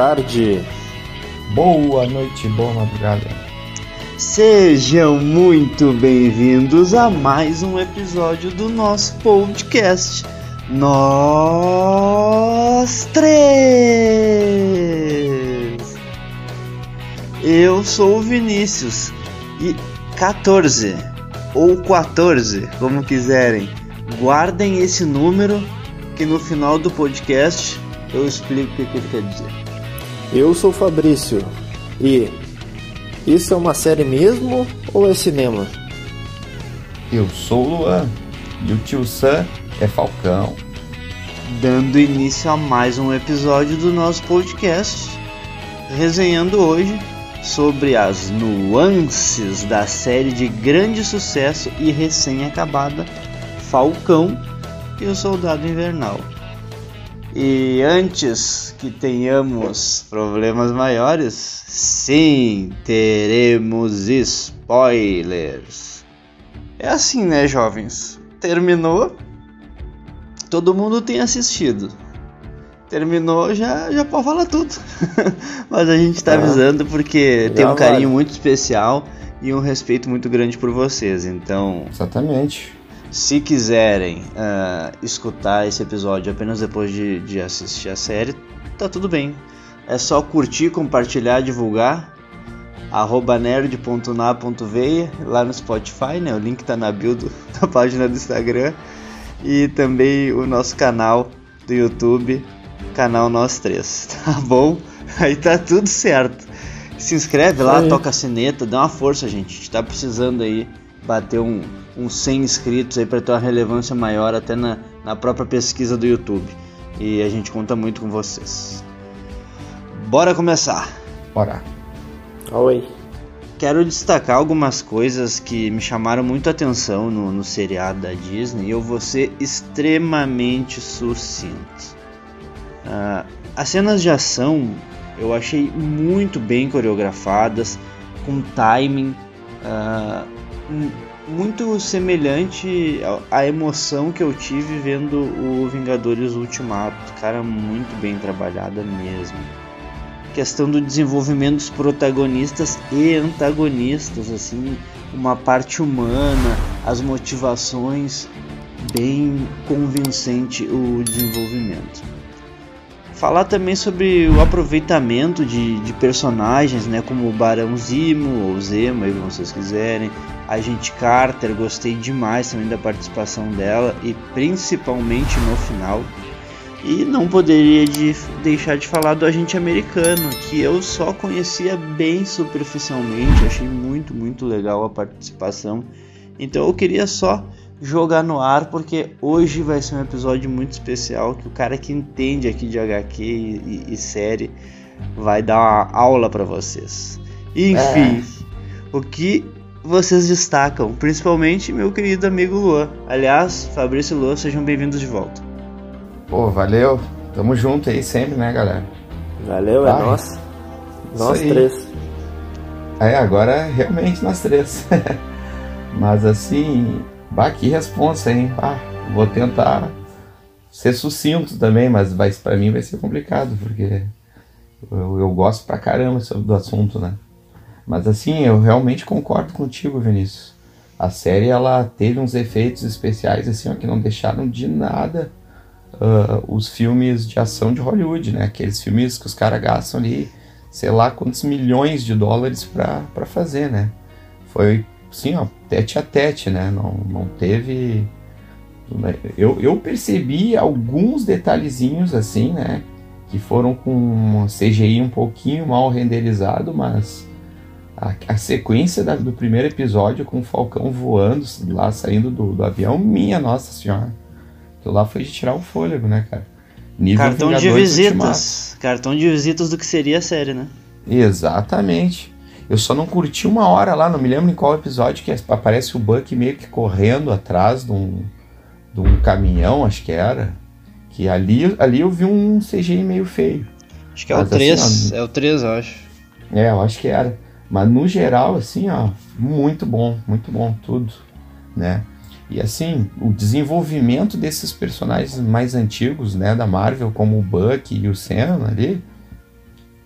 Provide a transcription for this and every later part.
tarde. Boa noite, boa madrugada. Sejam muito bem-vindos a mais um episódio do nosso podcast. Nós três. Eu sou o Vinícius e 14 ou 14, como quiserem. Guardem esse número que no final do podcast eu explico o que ele quer dizer. Eu sou o Fabrício e isso é uma série mesmo ou é cinema? Eu sou o Luan e o tio Sam é Falcão. Dando início a mais um episódio do nosso podcast, resenhando hoje sobre as nuances da série de grande sucesso e recém-acabada Falcão e o Soldado Invernal. E antes que tenhamos problemas maiores, sim, teremos spoilers. É assim, né, jovens? Terminou, todo mundo tem assistido. Terminou, já, já pode falar tudo. Mas a gente tá avisando porque tem um carinho muito especial e um respeito muito grande por vocês. Então. Exatamente. Se quiserem uh, escutar esse episódio apenas depois de, de assistir a série, tá tudo bem. É só curtir, compartilhar, divulgar. Arroba nerd.na.veia lá no Spotify, né? O link tá na build da página do Instagram. E também o nosso canal do YouTube, canal Nós Três, tá bom? Aí tá tudo certo. Se inscreve lá, toca a sineta, dá uma força, gente. A gente tá precisando aí bater um, uns 100 inscritos aí para ter uma relevância maior até na, na própria pesquisa do YouTube. E a gente conta muito com vocês. Bora começar! Bora! Oi! Quero destacar algumas coisas que me chamaram muito a atenção no, no seriado da Disney e eu vou ser extremamente sucinto. Uh, as cenas de ação eu achei muito bem coreografadas, com timing. Uh, muito semelhante à emoção que eu tive vendo o Vingadores Ultimato. Cara, muito bem trabalhada mesmo. Questão do desenvolvimento dos protagonistas e antagonistas, assim, uma parte humana, as motivações, bem convincente o desenvolvimento falar também sobre o aproveitamento de, de personagens, né, como o Barão Zimo ou Zemo, aí vocês quiserem, a gente Carter, gostei demais também da participação dela e principalmente no final. E não poderia de deixar de falar do agente americano, que eu só conhecia bem superficialmente, achei muito, muito legal a participação. Então eu queria só jogar no ar, porque hoje vai ser um episódio muito especial que o cara que entende aqui de HQ e, e, e série vai dar uma aula para vocês. Enfim, é. o que vocês destacam, principalmente meu querido amigo Luan. Aliás, Fabrício e Luan, sejam bem-vindos de volta. Pô, valeu. Tamo junto aí sempre, né, galera? Valeu, é nós. Nós três. É, agora realmente nós três. Mas assim, Bah, que responsa, hein? Bah, vou tentar ser sucinto também, mas vai, pra mim vai ser complicado, porque eu, eu gosto pra caramba do assunto, né? Mas assim, eu realmente concordo contigo, Vinícius. A série, ela teve uns efeitos especiais, assim, ó, que não deixaram de nada uh, os filmes de ação de Hollywood, né? Aqueles filmes que os caras gastam ali, sei lá quantos milhões de dólares pra fazer, né? Foi sim, ó, tete a tete, né? Não, não teve. Eu, eu percebi alguns detalhezinhos assim, né? Que foram com CGI um pouquinho mal renderizado, mas a, a sequência da, do primeiro episódio com o Falcão voando lá, saindo do, do avião, minha nossa senhora. Aquilo lá foi de tirar o fôlego, né, cara? Nível Cartão de visitas. Cartão de visitas do que seria a série, né? Exatamente. Eu só não curti uma hora lá, não me lembro em qual episódio, que aparece o Buck meio que correndo atrás de um, de um caminhão, acho que era. Que ali, ali eu vi um CGI meio feio. Acho que é Mas, o 3, assim, ó, é o 3, eu acho. É, eu acho que era. Mas no geral, assim, ó, muito bom, muito bom tudo, né? E assim, o desenvolvimento desses personagens mais antigos, né, da Marvel, como o Buck e o Sam ali,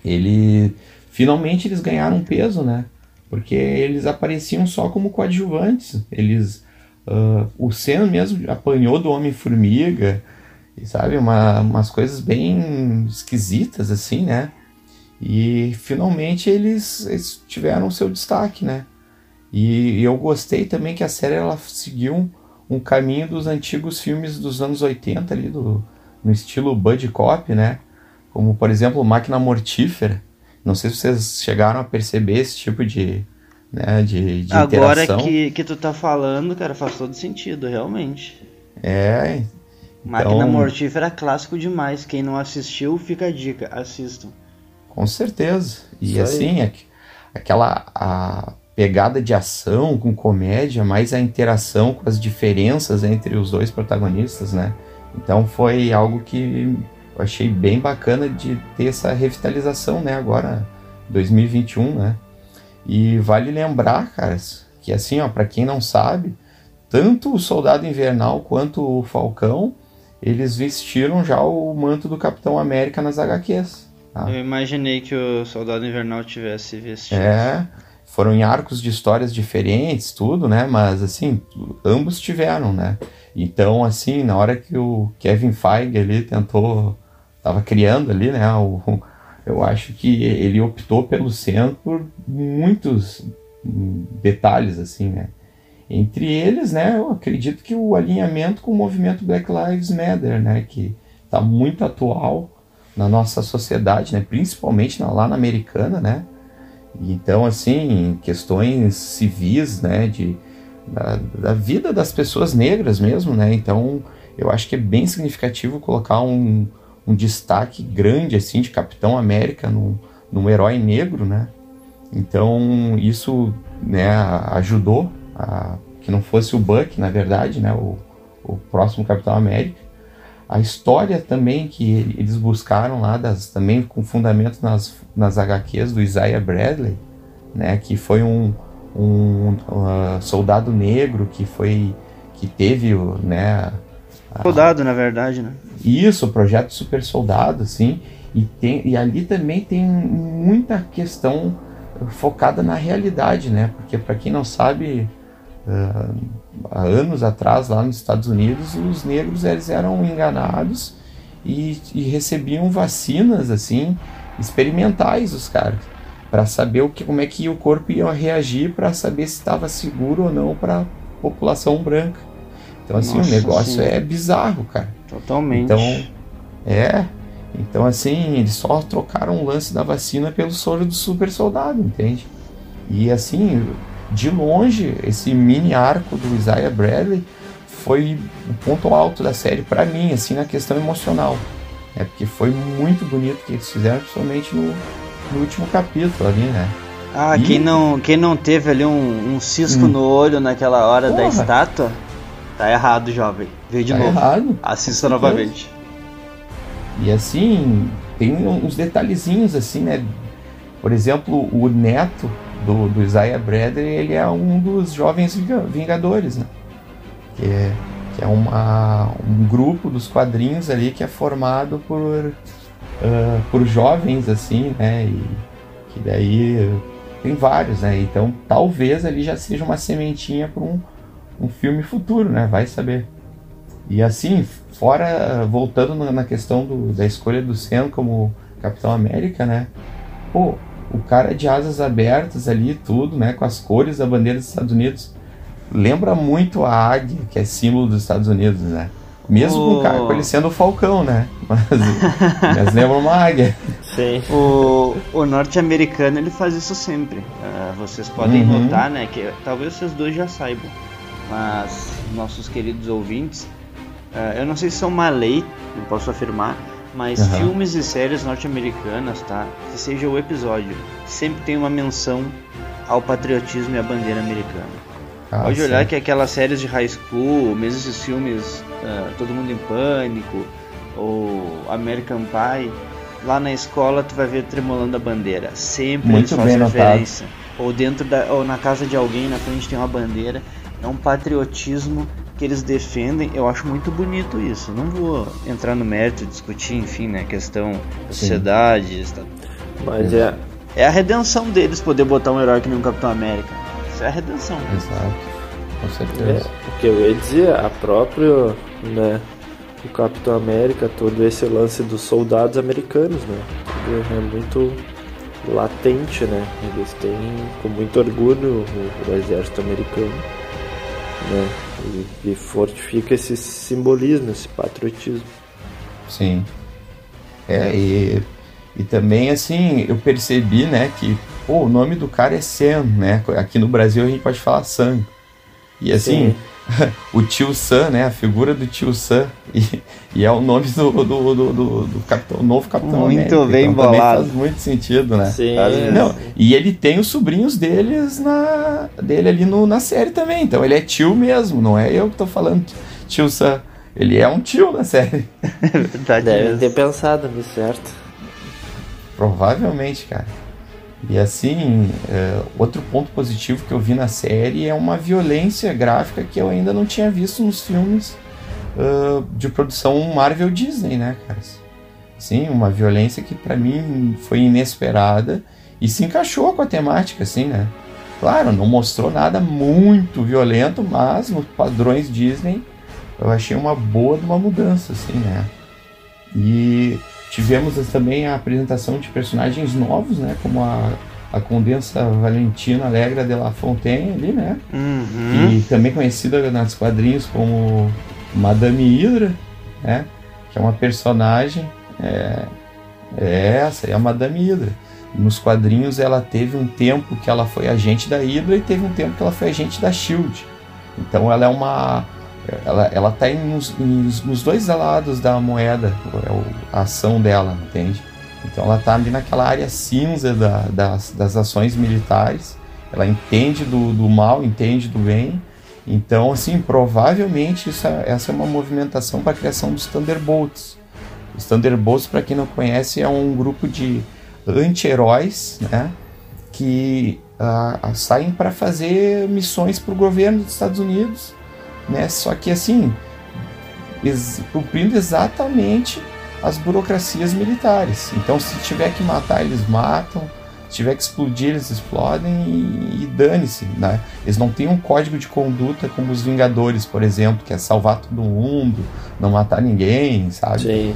ele finalmente eles ganharam peso, né? Porque eles apareciam só como coadjuvantes. Eles uh, o Senna mesmo apanhou do Homem-Formiga, sabe? Uma, umas coisas bem esquisitas assim, né? E finalmente eles, eles tiveram seu destaque, né? E, e, eu gostei também que a série ela seguiu um, um, caminho dos antigos filmes dos anos 80 ali, do, no estilo Buddy Cop, né? Como, por exemplo, Máquina Mortífera. Não sei se vocês chegaram a perceber esse tipo de, né, de, de Agora que, que tu tá falando, cara, faz todo sentido, realmente. É. Então... Máquina Mortífera é clássico demais. Quem não assistiu, fica a dica, assistam. Com certeza. E assim, aí. aquela a pegada de ação com comédia, mais a interação com as diferenças entre os dois protagonistas, né? Então foi algo que eu achei bem bacana de ter essa revitalização, né? Agora, 2021, né? E vale lembrar, caras, que assim, ó, para quem não sabe, tanto o Soldado Invernal quanto o Falcão, eles vestiram já o manto do Capitão América nas HQs. Tá? Eu imaginei que o Soldado Invernal tivesse vestido. É, foram em arcos de histórias diferentes, tudo, né? Mas assim, ambos tiveram, né? Então, assim, na hora que o Kevin Feige ali tentou, tava criando ali, né? O, eu acho que ele optou pelo centro por muitos detalhes, assim, né? Entre eles, né? Eu acredito que o alinhamento com o movimento Black Lives Matter, né? Que está muito atual na nossa sociedade, né? Principalmente na, lá na americana, né? Então, assim, questões civis, né, de, da, da, vida das pessoas negras mesmo, né, então eu acho que é bem significativo colocar um, um destaque grande, assim, de Capitão América num, num herói negro, né, então isso, né, ajudou a que não fosse o Buck, na verdade, né, o, o próximo Capitão América, a história também que eles buscaram lá, das, também com fundamento nas, nas HQs do Isaiah Bradley, né, que foi um, um uh, soldado negro que foi que teve né, a, soldado na verdade, né? Isso, o projeto Super Soldado, assim, e, tem, e ali também tem muita questão focada na realidade, né? Porque para quem não sabe, uh, há anos atrás, lá nos Estados Unidos, os negros eles eram enganados e, e recebiam vacinas assim experimentais os caras para saber o que, como é que o corpo ia reagir para saber se estava seguro ou não para a população branca. Então assim Nossa, o negócio sim. é bizarro, cara. Totalmente. Então é, então assim eles só trocaram o lance da vacina pelo soro do super soldado, entende? E assim de longe, esse mini arco do Isaiah Bradley foi o ponto alto da série para mim, assim, na questão emocional. É porque foi muito bonito o que eles fizeram, principalmente no, no último capítulo ali, né? Ah, e... quem, não, quem não teve ali um, um cisco hum. no olho naquela hora Porra. da estátua, tá errado, jovem. Veio de tá novo. Errado. Assista novamente. E assim, tem uns detalhezinhos assim, né? Por exemplo, o neto do, do Isaiah Bradley, ele é um dos jovens Vingadores, né? Que é, que é uma, um grupo dos quadrinhos ali que é formado por, uh, por jovens, assim, né? E que daí tem vários, né? Então talvez ali já seja uma sementinha para um, um filme futuro, né? Vai saber. E assim, fora, voltando na questão do, da escolha do Sam como Capitão América, né? Pô, o cara de asas abertas ali, tudo, né? Com as cores da bandeira dos Estados Unidos. Lembra muito a águia, que é símbolo dos Estados Unidos, né? Mesmo o... com o cara com ele sendo o falcão, né? Mas, mas lembra uma águia. Sim. O, o norte-americano ele faz isso sempre. Uh, vocês podem uhum. notar, né? Que talvez vocês dois já saibam, mas nossos queridos ouvintes, uh, eu não sei se são uma lei, não posso afirmar, mas uhum. filmes e séries norte-americanas, tá? Que seja o episódio, sempre tem uma menção ao patriotismo e à bandeira americana. Ah, Pode sim. olhar que aquelas séries de high school, mesmo esses filmes uh, Todo Mundo em Pânico ou American Pie, lá na escola tu vai ver tremolando a bandeira. Sempre Muito eles fazem referência. Ou dentro da, ou na casa de alguém, na frente tem uma bandeira. É um patriotismo que eles defendem, eu acho muito bonito isso. Não vou entrar no mérito, discutir, enfim, né, questão da sociedade, Mas é. É a redenção deles poder botar um herói que nem um Capitão América. Isso é a redenção. Exato. Com É, certeza. o que eu ia dizer, a própria, né, o Capitão América, todo esse lance dos soldados americanos, né, é muito latente, né, eles têm com muito orgulho o, o exército americano, né, e, e fortifica esse simbolismo, esse patriotismo. Sim. É, e, e também, assim, eu percebi, né, que pô, o nome do cara é Sam, né? Aqui no Brasil a gente pode falar Sam. E assim, o tio Sam, né? A figura do tio Sam. E, e é o nome do, do, do, do, do capitão, novo Capitão Muito América. bem então, bolado. faz muito sentido, né? Sim, Não, e ele tem os sobrinhos deles na, dele ali no, na série também. Então ele é tio mesmo, não é eu que tô falando tio Sam. Ele é um tio na série. É verdade. devem mesmo. ter pensado nisso, certo? Provavelmente, cara. E assim, é, outro ponto positivo que eu vi na série é uma violência gráfica que eu ainda não tinha visto nos filmes ah, de produção Marvel Disney, né, cara? Sim, uma violência que pra mim foi inesperada e se encaixou com a temática, assim, né? Claro, não mostrou nada muito violento, mas nos padrões Disney eu achei uma boa de uma mudança, assim, né? E tivemos também a apresentação de personagens novos, né? Como a, a Condensa Valentina Alegra de La Fontaine ali, né? Uhum. E também conhecida nas quadrinhos como Madame Hydra, né? Que é uma personagem. É, é essa, é a Madame Hydra. Nos quadrinhos ela teve um tempo que ela foi agente da Hydra e teve um tempo que ela foi agente da Shield. Então ela é uma. Ela, ela tá nos, nos- dois lados da moeda, é a ação dela, entende? Então ela tá ali naquela área cinza da- das, das ações militares. Ela entende do, do mal, entende do bem. Então, assim, provavelmente isso é- essa é uma movimentação para a criação dos Thunderbolts. Os Thunderbolts, para quem não conhece, é um grupo de anti-heróis, né? Que ah, saem para fazer missões para o governo dos Estados Unidos, né? Só que assim, ex- cumprindo exatamente as burocracias militares. Então, se tiver que matar, eles matam. Se tiver que explodir, eles explodem e, e dane-se, né? Eles não têm um código de conduta como os Vingadores, por exemplo, que é salvar todo mundo, não matar ninguém, sabe? Sim.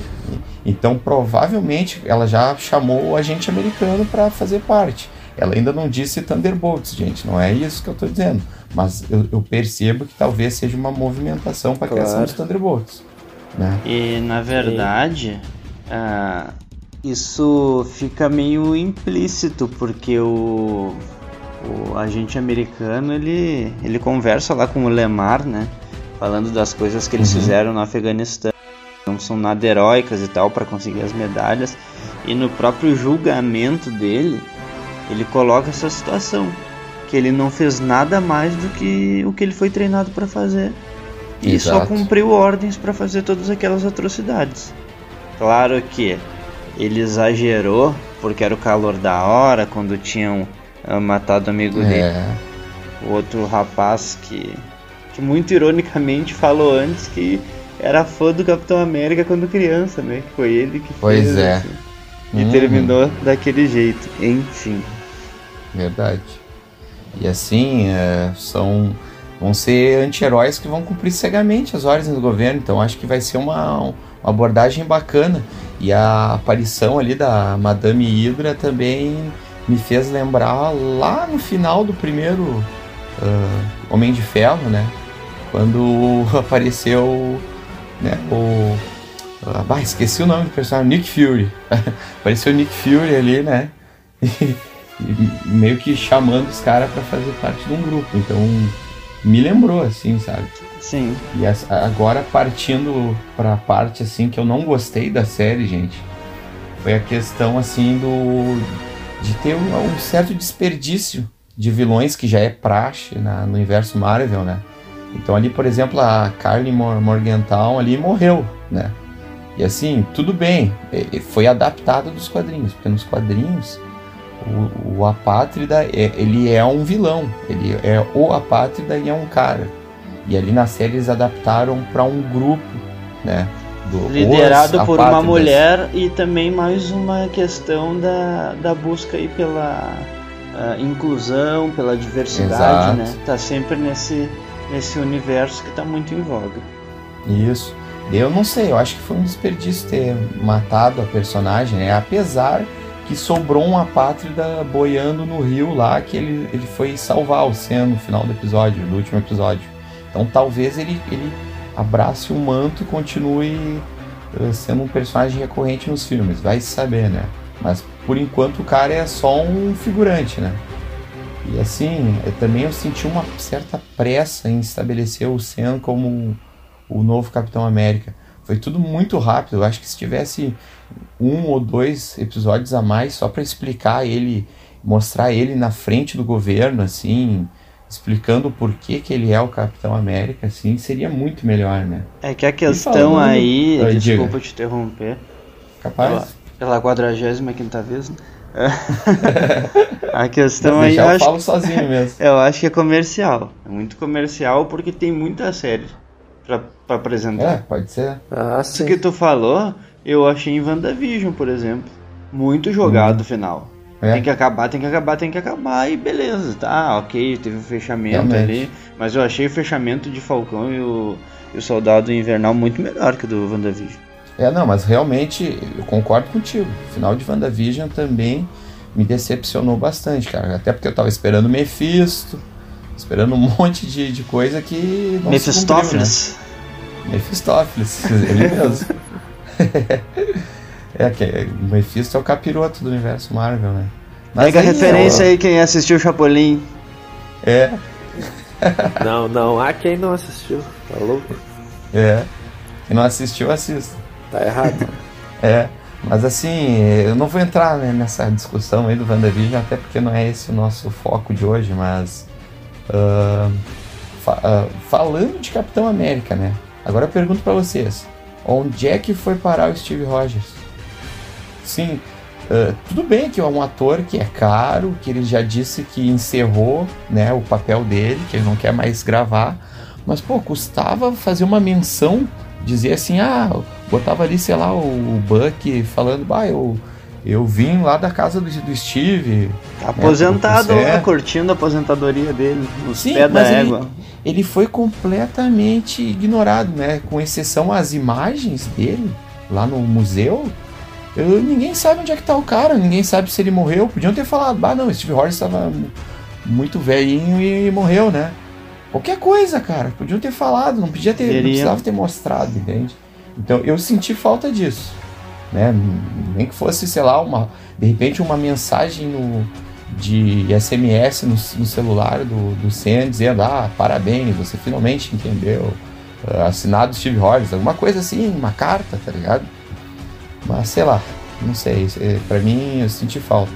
Então, provavelmente, ela já chamou o agente americano para fazer parte. Ela ainda não disse Thunderbolts, gente, não é isso que eu estou dizendo. Mas eu, eu percebo que talvez seja uma movimentação para a criação Claro. dos Thunderbolts. Né? E na verdade, ah, isso fica meio implícito, porque o, o agente americano ele, ele conversa lá com o Lemar, né? Falando das coisas que eles Uhum. fizeram no Afeganistão. Não são nada heróicas e tal para conseguir as medalhas. E no próprio julgamento dele, ele coloca essa situação. Que ele não fez nada mais do que o que ele foi treinado para fazer. E só Exato. cumpriu ordens para fazer todas aquelas atrocidades. Claro que ele exagerou, porque era o calor da hora, quando tinham ah, matado o amigo dele, É, o outro rapaz que, que muito ironicamente falou antes que era fã do Capitão América quando criança, né? Foi ele que Pois fez. é. assim. E Uhum. terminou daquele jeito. Enfim. verdade. E assim, é, são vão ser anti-heróis que vão cumprir cegamente as ordens do governo. Então acho que vai ser uma, uma abordagem bacana. E a aparição ali da Madame Hydra também me fez lembrar lá no final do primeiro ah, Homem de Ferro, né? Quando apareceu né, o. ah, esqueci o nome do personagem, Nick Fury. apareceu Nick Fury ali, né? Meio que chamando os caras pra fazer parte de um grupo. Então me lembrou assim, sabe? Sim. E agora partindo pra parte assim que eu não gostei da série, gente, foi a questão assim do de ter um, um certo desperdício de vilões que já é praxe na- no universo Marvel, né? Então ali, por exemplo, a Carly Mor- Morgenthau ali morreu, né? E assim, tudo bem, e- e foi adaptado dos quadrinhos, porque nos quadrinhos o, o Apátrida, é, ele é um vilão, ele é o Apátrida e é um cara. E ali na série eles adaptaram para um grupo, né? do liderado por uma mulher e também mais uma questão da, da busca aí pela uh, inclusão, pela diversidade, Exato. né? Tá sempre nesse nesse universo que tá muito em voga. Isso. Eu não sei, eu acho que foi um desperdício ter matado a personagem, né? Apesar que sobrou uma pátrida boiando no rio lá que ele, ele foi salvar o Sen no final do episódio, do último episódio. Então talvez ele, ele abrace o manto e continue uh, sendo um personagem recorrente nos filmes, vai saber, né? Mas por enquanto o cara é só um figurante, né? E assim, eu também eu senti uma certa pressa em estabelecer o Sen como o novo Capitão América. Foi tudo muito rápido. Eu acho que se tivesse um ou dois episódios a mais só para explicar ele, mostrar ele na frente do governo, assim, explicando por que, que ele é o Capitão América, assim, seria muito melhor, né? É que a questão falando... aí, desculpa diga. te interromper. Capaz? Pela, pela 45 vez, né? a questão aí. Eu, eu falo sozinho mesmo. Eu acho que é comercial. É muito comercial porque tem muita série pra, pra apresentar. É, pode ser. Ah, sim. Isso que tu falou, eu achei em WandaVision, por exemplo. Muito jogado o hum. final. É. Tem que acabar, tem que acabar, tem que acabar e beleza, tá, ok, teve um fechamento Realmente. ali, mas eu achei o fechamento de Falcão e o, e o Soldado Invernal muito melhor que o do WandaVision. É, não, mas realmente eu concordo contigo. O final de WandaVision também me decepcionou bastante, cara. Até porque eu tava esperando Mephisto, esperando um monte de, de coisa que. Não Mephistófeles. Né? Mephistófeles, ele mesmo. é, que o Mephisto é o capiroto do universo Marvel, né? Mas Pega a referência aí quem assistiu o Chapolin. É. não, não, há quem não assistiu, tá louco? É. Quem não assistiu, assista. Tá errado. é. Mas assim, eu não vou entrar né, nessa discussão aí do WandaVision, até porque não é esse o nosso foco de hoje, mas. Uh, fa uh, falando de Capitão América, né? Agora eu pergunto para vocês: onde é que foi parar o Steve Rogers? Sim, uh, tudo bem que é um ator que é caro, que ele já disse que encerrou né, o papel dele, que ele não quer mais gravar, mas pô, custava fazer uma menção dizia assim, ah, botava ali, sei lá, o Buck falando, bah, eu, eu vim lá da casa do, do Steve. Aposentado né, lá, curtindo a aposentadoria dele, nos Sim, pés da égua. Ele, ele foi completamente ignorado, né? Com exceção às imagens dele lá no museu. Eu, ninguém sabe onde é que tá o cara, ninguém sabe se ele morreu. Podiam ter falado, bah não, Steve Rogers estava muito velhinho e morreu, né? Qualquer coisa, cara. Podiam ter falado, não podia ter, não precisava ter mostrado, entende? Então eu senti falta disso. Né? Nem que fosse, sei lá, uma, de repente uma mensagem no, de SMS no, no celular do, do dizendo, ah, parabéns, você finalmente entendeu. Uh, assinado Steve Rogers, alguma coisa assim, uma carta, tá ligado? Mas sei lá, não sei, é, para mim eu senti falta.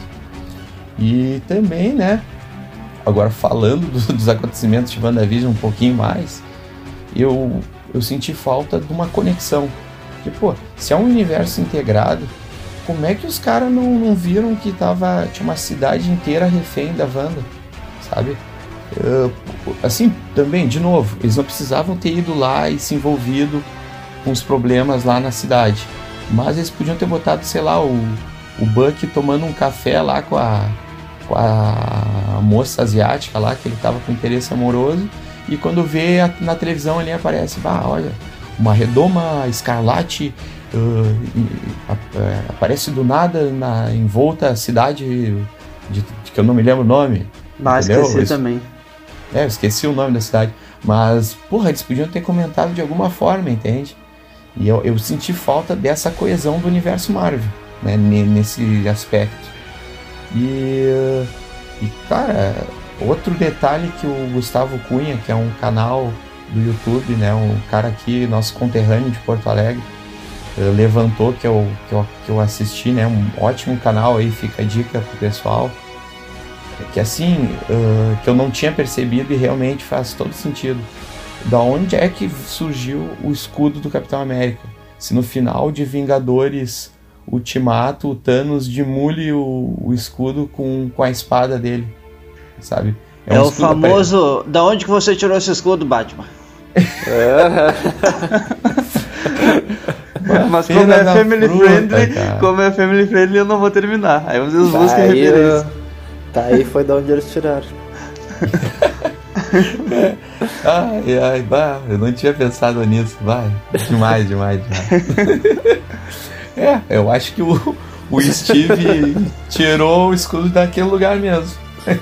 E também, né, agora falando do, dos acontecimentos de WandaVision um pouquinho mais, eu, eu senti falta de uma conexão. Pô, se é um universo integrado, como é que os caras não, não viram que tava, tinha uma cidade inteira refém da Wanda, sabe? Uh, assim, também, de novo, eles não precisavam ter ido lá e se envolvido com os problemas lá na cidade. Mas eles podiam ter botado, sei lá, o, o Buck tomando um café lá com a, com a moça asiática lá, que ele tava com interesse amoroso, e quando vê a, na televisão ali aparece, bah, olha, uma redoma escarlate uh, aparece do nada na envolta a cidade de, de, que eu não me lembro o nome. Mas esqueci eu, também. É, eu esqueci o nome da cidade. Mas, porra, eles podiam ter comentado de alguma forma, entende? E eu, eu senti falta dessa coesão do universo Marvel, né, nesse aspecto. E, e cara, outro detalhe que o Gustavo Cunha, que é um canal do YouTube, né, um cara aqui, nosso conterrâneo de Porto Alegre, levantou que eu, que, eu, que eu assisti, né, um ótimo canal aí, fica a dica pro pessoal, que assim, uh, que eu não tinha percebido e realmente faz todo sentido. Da onde é que surgiu o escudo do Capitão América? Se no final de Vingadores Ultimato, o Thanos demule o, o escudo com, com a espada dele, sabe? É, é um o famoso. Da onde que você tirou esse escudo, Batman? É. Mas como é family fruta, friendly, cara. como é family friendly, eu não vou terminar. Aí vocês Tá aí, referência. Tá aí foi da onde eles tiraram. Ai, ai, bah, eu não tinha pensado nisso, vai. Demais, demais, demais. é, eu acho que o, o Steve tirou o escudo daquele lugar mesmo.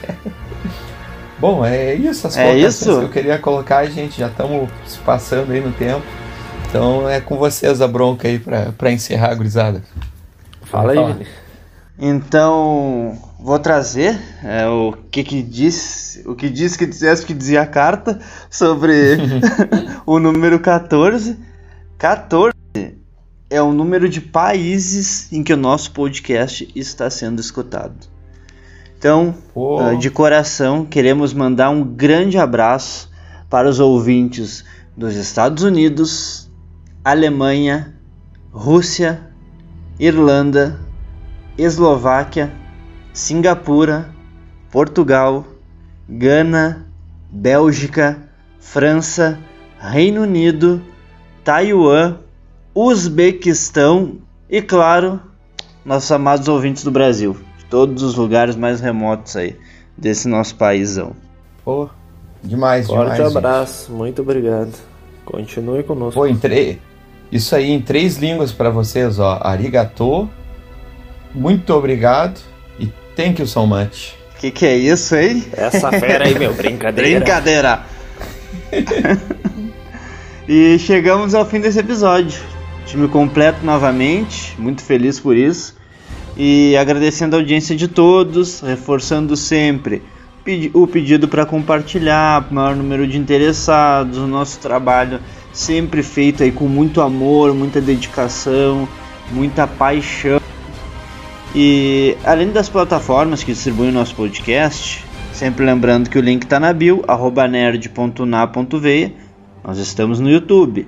Bom, é isso as É isso? que eu queria colocar, gente. Já estamos se passando aí no tempo. Então é com vocês a bronca aí pra, pra encerrar, gurizada. Fala aí, Fala. Então, vou trazer é, o que que diz, o que diz que dissesse que dizia a carta sobre o número 14. 14 é o número de países em que o nosso podcast está sendo escutado. Então, ah, de coração, queremos mandar um grande abraço para os ouvintes dos Estados Unidos, Alemanha, Rússia, Irlanda, Eslováquia, Singapura, Portugal, Gana, Bélgica, França, Reino Unido, Taiwan, Uzbequistão e, claro, nossos amados ouvintes do Brasil, de todos os lugares mais remotos aí desse nosso paísão. Pô, demais, Forte demais. gente. abraço, muito obrigado. Continue conosco. Pô, em três. Isso aí em três línguas pra vocês, ó. Arigato, muito obrigado e thank you so much. Que que é isso, hein? Essa fera aí, meu, brincadeira. Brincadeira! e chegamos ao fim desse episódio. Time completo novamente, muito feliz por isso. E agradecendo a audiência de todos, reforçando sempre o pedido para compartilhar, para o maior número de interessados, o nosso trabalho sempre feito aí com muito amor, muita dedicação, muita paixão. E além das plataformas que distribuem o nosso podcast, sempre lembrando que o link está na bio, nerd.na.veia, nós estamos no YouTube,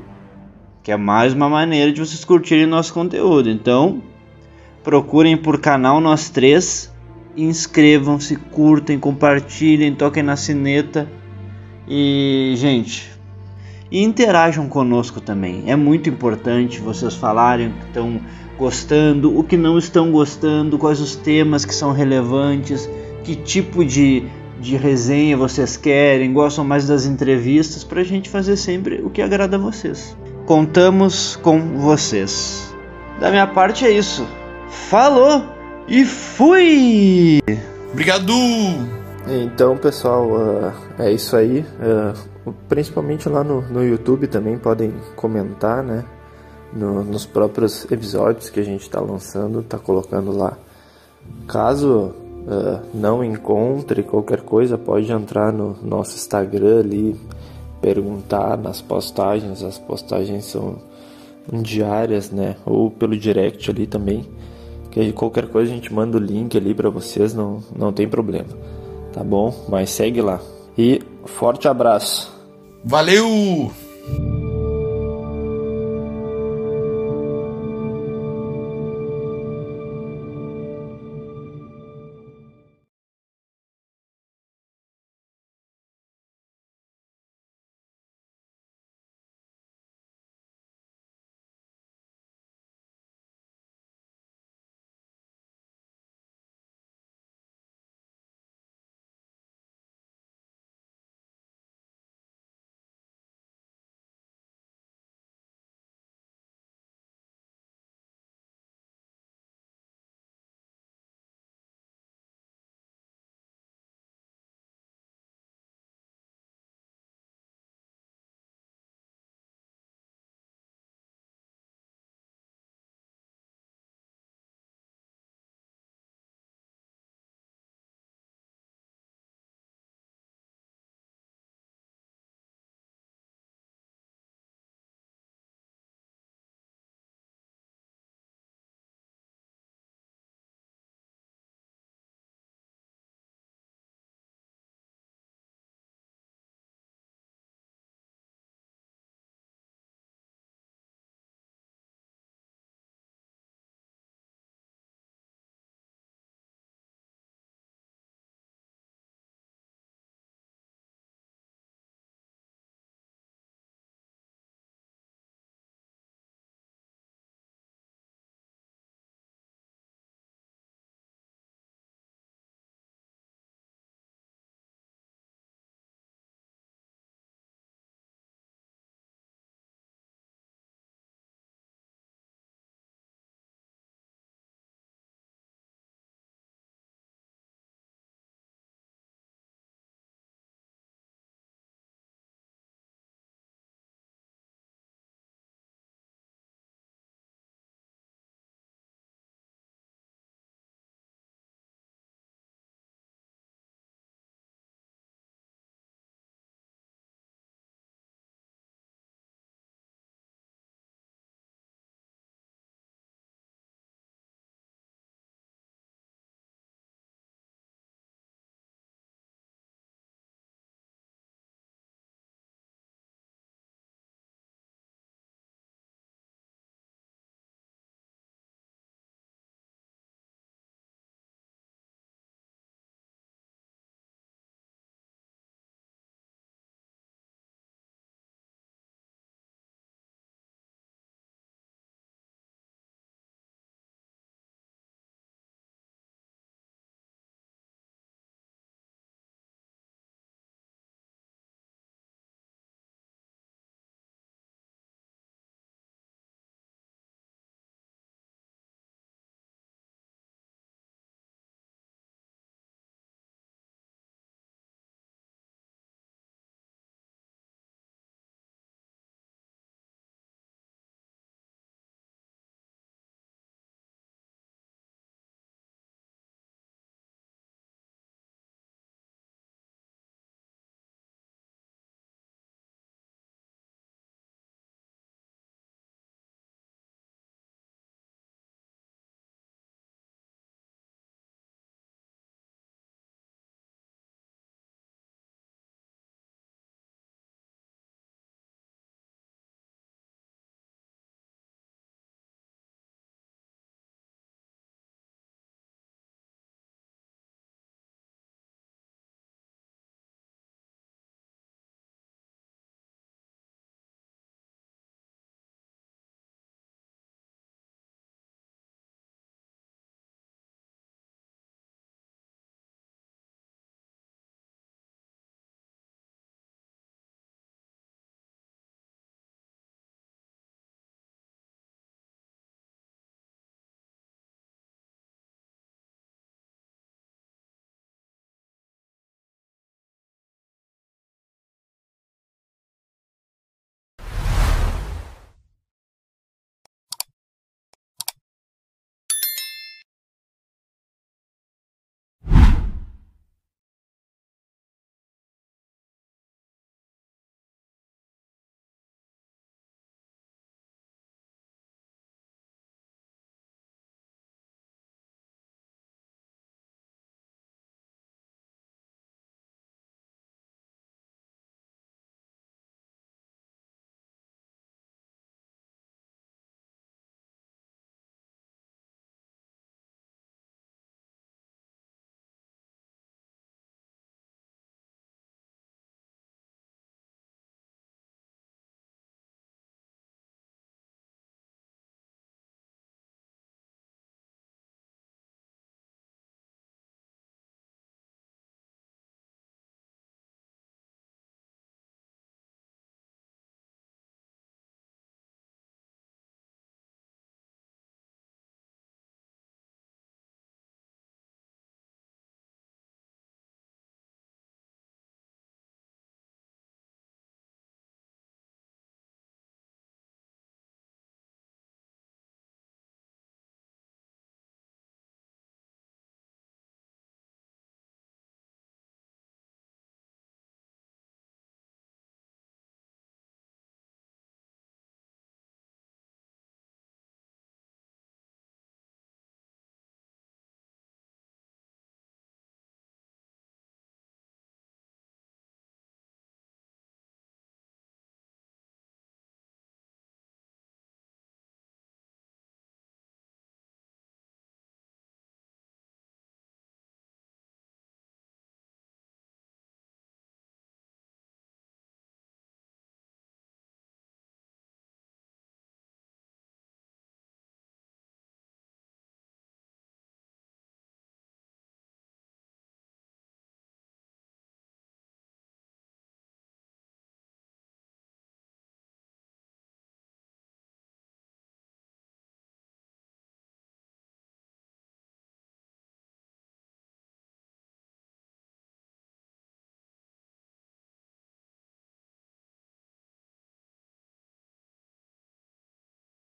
que é mais uma maneira de vocês curtirem nosso conteúdo. Então, procurem por canal Nós Três, inscrevam-se, curtem, compartilhem, toquem na sineta e, gente, e interajam conosco também. É muito importante vocês falarem o que estão gostando, o que não estão gostando, quais os temas que são relevantes, que tipo de, de resenha vocês querem, gostam mais das entrevistas, para a gente fazer sempre o que agrada a vocês. Contamos com vocês. Da minha parte é isso. Falou e fui! Obrigado! Então, pessoal, ah, é isso aí. Ah, principalmente lá no, no YouTube também podem comentar, né? No- nos próprios episódios que a gente está lançando, está colocando lá. Caso ah, não encontre qualquer coisa, pode entrar no nosso Instagram ali, perguntar nas postagens. As postagens são diárias, né? Ou pelo direct ali também. Que qualquer coisa a gente manda o link ali para vocês, não, não tem problema. Tá bom? Mas segue lá. E Forte abraço. Valeu!